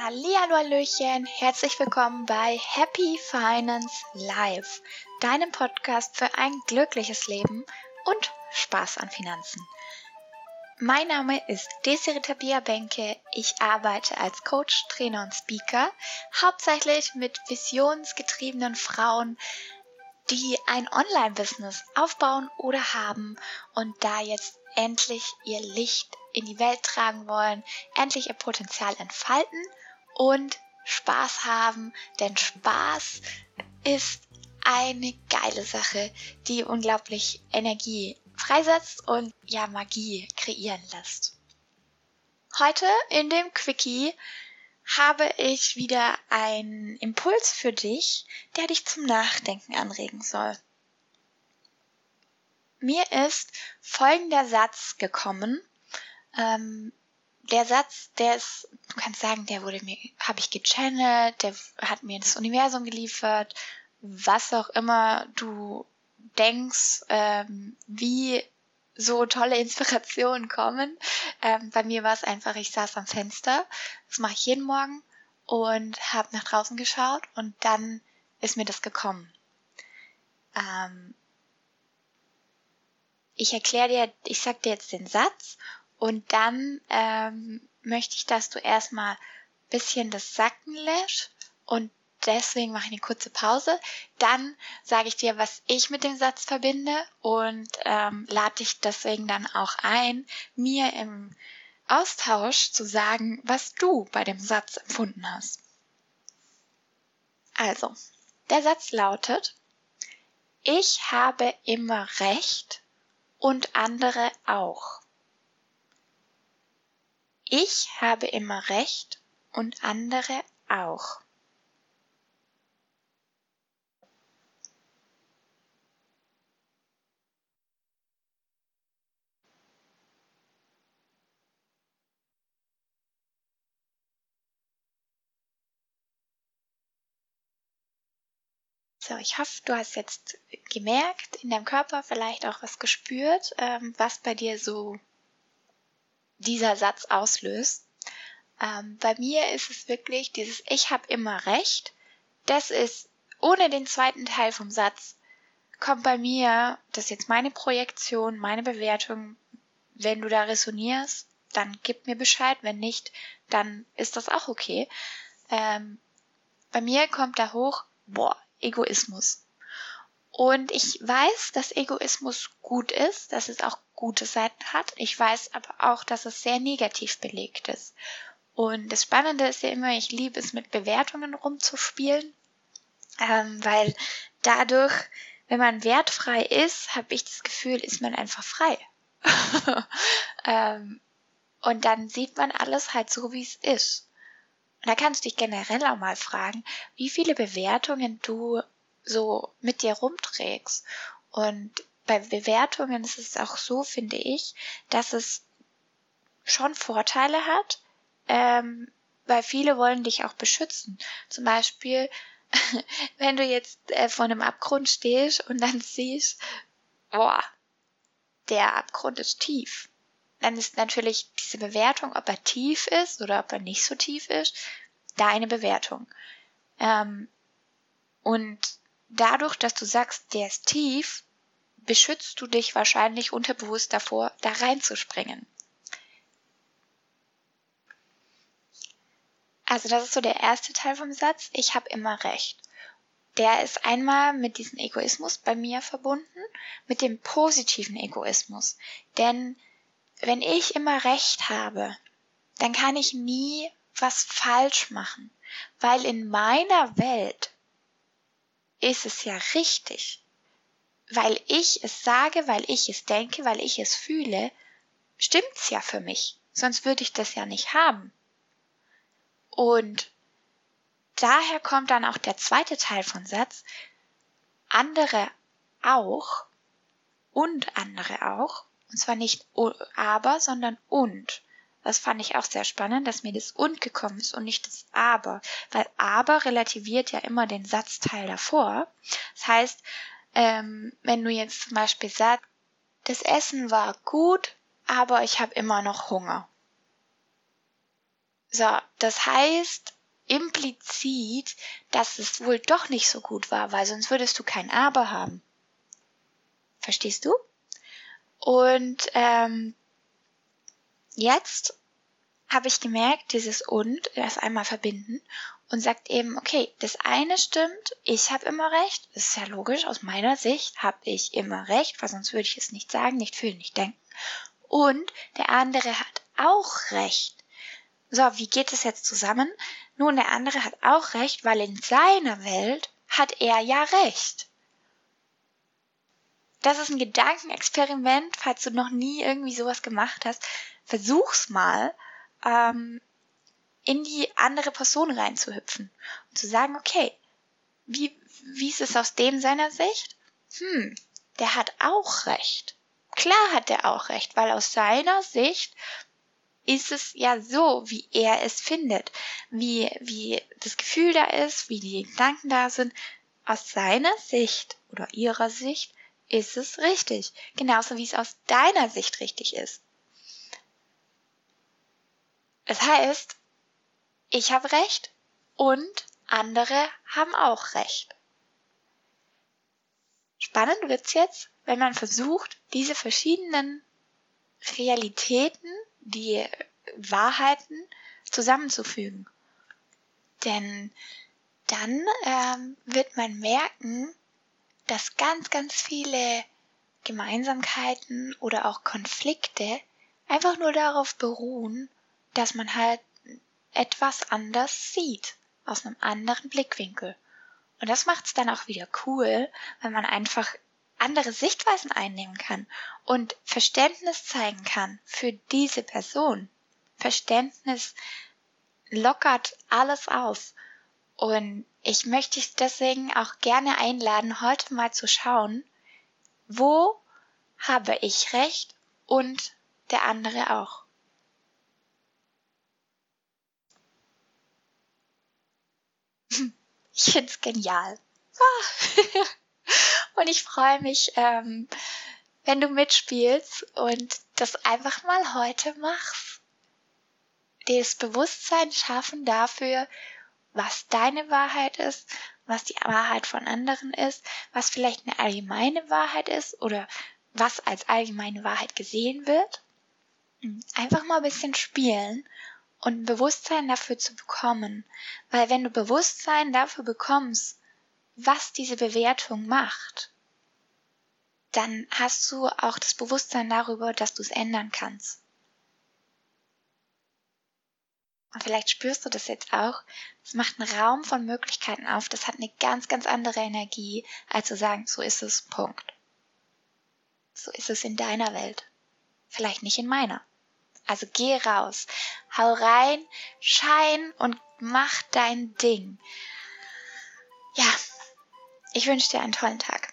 Hallihallo Hallöchen, herzlich willkommen bei Happy Finance Live, deinem Podcast für ein glückliches Leben und Spaß an Finanzen. Mein Name ist Desiree Tabia Benke. Ich arbeite als Coach, Trainer und Speaker, hauptsächlich mit visionsgetriebenen Frauen, die ein Online-Business aufbauen oder haben und da jetzt endlich ihr Licht in die Welt tragen wollen, endlich ihr Potenzial entfalten und Spaß haben, denn Spaß ist eine geile Sache, die unglaublich Energie freisetzt und ja Magie kreieren lässt. Heute in dem Quickie habe ich wieder einen Impuls für dich, der dich zum Nachdenken anregen soll. Mir ist folgender Satz gekommen, ähm, der Satz, der ist, du kannst sagen, der wurde mir, habe ich gechannelt, der hat mir das Universum geliefert, was auch immer du denkst, ähm, wie so tolle Inspirationen kommen. Ähm, bei mir war es einfach, ich saß am Fenster, das mache ich jeden Morgen und habe nach draußen geschaut und dann ist mir das gekommen. Ähm, ich erkläre dir, ich sag dir jetzt den Satz und dann ähm, möchte ich, dass du erstmal bisschen das sacken lässt und deswegen mache ich eine kurze Pause. Dann sage ich dir, was ich mit dem Satz verbinde und ähm, lade dich deswegen dann auch ein, mir im Austausch zu sagen, was du bei dem Satz empfunden hast. Also, der Satz lautet, ich habe immer recht und andere auch. Ich habe immer recht und andere auch. So, ich hoffe, du hast jetzt gemerkt, in deinem Körper vielleicht auch was gespürt, ähm, was bei dir so dieser Satz auslöst. Ähm, bei mir ist es wirklich dieses Ich habe immer recht. Das ist ohne den zweiten Teil vom Satz kommt bei mir, das ist jetzt meine Projektion, meine Bewertung. Wenn du da resonierst, dann gib mir Bescheid. Wenn nicht, dann ist das auch okay. Ähm, bei mir kommt da hoch, boah, Egoismus. Und ich weiß, dass Egoismus gut ist, dass es auch gute Seiten hat. Ich weiß aber auch, dass es sehr negativ belegt ist. Und das Spannende ist ja immer, ich liebe es mit Bewertungen rumzuspielen, ähm, weil dadurch, wenn man wertfrei ist, habe ich das Gefühl, ist man einfach frei. ähm, und dann sieht man alles halt so, wie es ist. Und da kannst du dich generell auch mal fragen, wie viele Bewertungen du so mit dir rumträgst. Und bei Bewertungen ist es auch so, finde ich, dass es schon Vorteile hat, ähm, weil viele wollen dich auch beschützen. Zum Beispiel, wenn du jetzt äh, vor einem Abgrund stehst und dann siehst, boah, der Abgrund ist tief. Dann ist natürlich diese Bewertung, ob er tief ist oder ob er nicht so tief ist, deine Bewertung. Ähm, und dadurch, dass du sagst, der ist tief, beschützt du dich wahrscheinlich unterbewusst davor, da reinzuspringen. Also das ist so der erste Teil vom Satz. Ich habe immer recht. Der ist einmal mit diesem Egoismus bei mir verbunden, mit dem positiven Egoismus. Denn wenn ich immer recht habe, dann kann ich nie was falsch machen, weil in meiner Welt ist es ja richtig. Weil ich es sage, weil ich es denke, weil ich es fühle, stimmt's ja für mich. Sonst würde ich das ja nicht haben. Und daher kommt dann auch der zweite Teil von Satz. Andere auch und andere auch. Und zwar nicht aber, sondern und. Das fand ich auch sehr spannend, dass mir das und gekommen ist und nicht das aber. Weil aber relativiert ja immer den Satzteil davor. Das heißt, ähm, wenn du jetzt zum Beispiel sagst, das Essen war gut, aber ich habe immer noch Hunger. So, das heißt implizit, dass es wohl doch nicht so gut war, weil sonst würdest du kein Aber haben. Verstehst du? Und ähm, jetzt habe ich gemerkt, dieses und, das einmal verbinden und sagt eben, okay, das eine stimmt, ich habe immer recht, das ist ja logisch, aus meiner Sicht habe ich immer recht, weil sonst würde ich es nicht sagen, nicht fühlen, nicht denken. Und der andere hat auch recht. So, wie geht es jetzt zusammen? Nun, der andere hat auch recht, weil in seiner Welt hat er ja recht. Das ist ein Gedankenexperiment, falls du noch nie irgendwie sowas gemacht hast. Versuch's mal ähm, in die andere Person reinzuhüpfen und zu sagen, okay, wie, wie ist es aus dem seiner Sicht? Hm, der hat auch recht. Klar hat er auch recht, weil aus seiner Sicht ist es ja so, wie er es findet, wie, wie das Gefühl da ist, wie die Gedanken da sind. Aus seiner Sicht oder ihrer Sicht ist es richtig. Genauso wie es aus deiner Sicht richtig ist. Es heißt, ich habe recht und andere haben auch recht. Spannend wird's jetzt, wenn man versucht, diese verschiedenen Realitäten, die Wahrheiten zusammenzufügen. Denn dann ähm, wird man merken, dass ganz, ganz viele Gemeinsamkeiten oder auch Konflikte einfach nur darauf beruhen, dass man halt etwas anders sieht, aus einem anderen Blickwinkel. Und das macht es dann auch wieder cool, weil man einfach andere Sichtweisen einnehmen kann und Verständnis zeigen kann für diese Person. Verständnis lockert alles auf. Und ich möchte dich deswegen auch gerne einladen, heute mal zu schauen, wo habe ich recht und der andere auch. Ich find's genial. Ah. Und ich freue mich, ähm, wenn du mitspielst und das einfach mal heute machst. Das Bewusstsein schaffen dafür, was deine Wahrheit ist, was die Wahrheit von anderen ist, was vielleicht eine allgemeine Wahrheit ist oder was als allgemeine Wahrheit gesehen wird. Einfach mal ein bisschen spielen und ein Bewusstsein dafür zu bekommen. Weil wenn du Bewusstsein dafür bekommst, was diese Bewertung macht, dann hast du auch das Bewusstsein darüber, dass du es ändern kannst. Und vielleicht spürst du das jetzt auch. Es macht einen Raum von Möglichkeiten auf. Das hat eine ganz, ganz andere Energie, als zu sagen, so ist es, Punkt. So ist es in deiner Welt. Vielleicht nicht in meiner. Also geh raus, hau rein, schein und mach dein Ding. Ja, ich wünsche dir einen tollen Tag.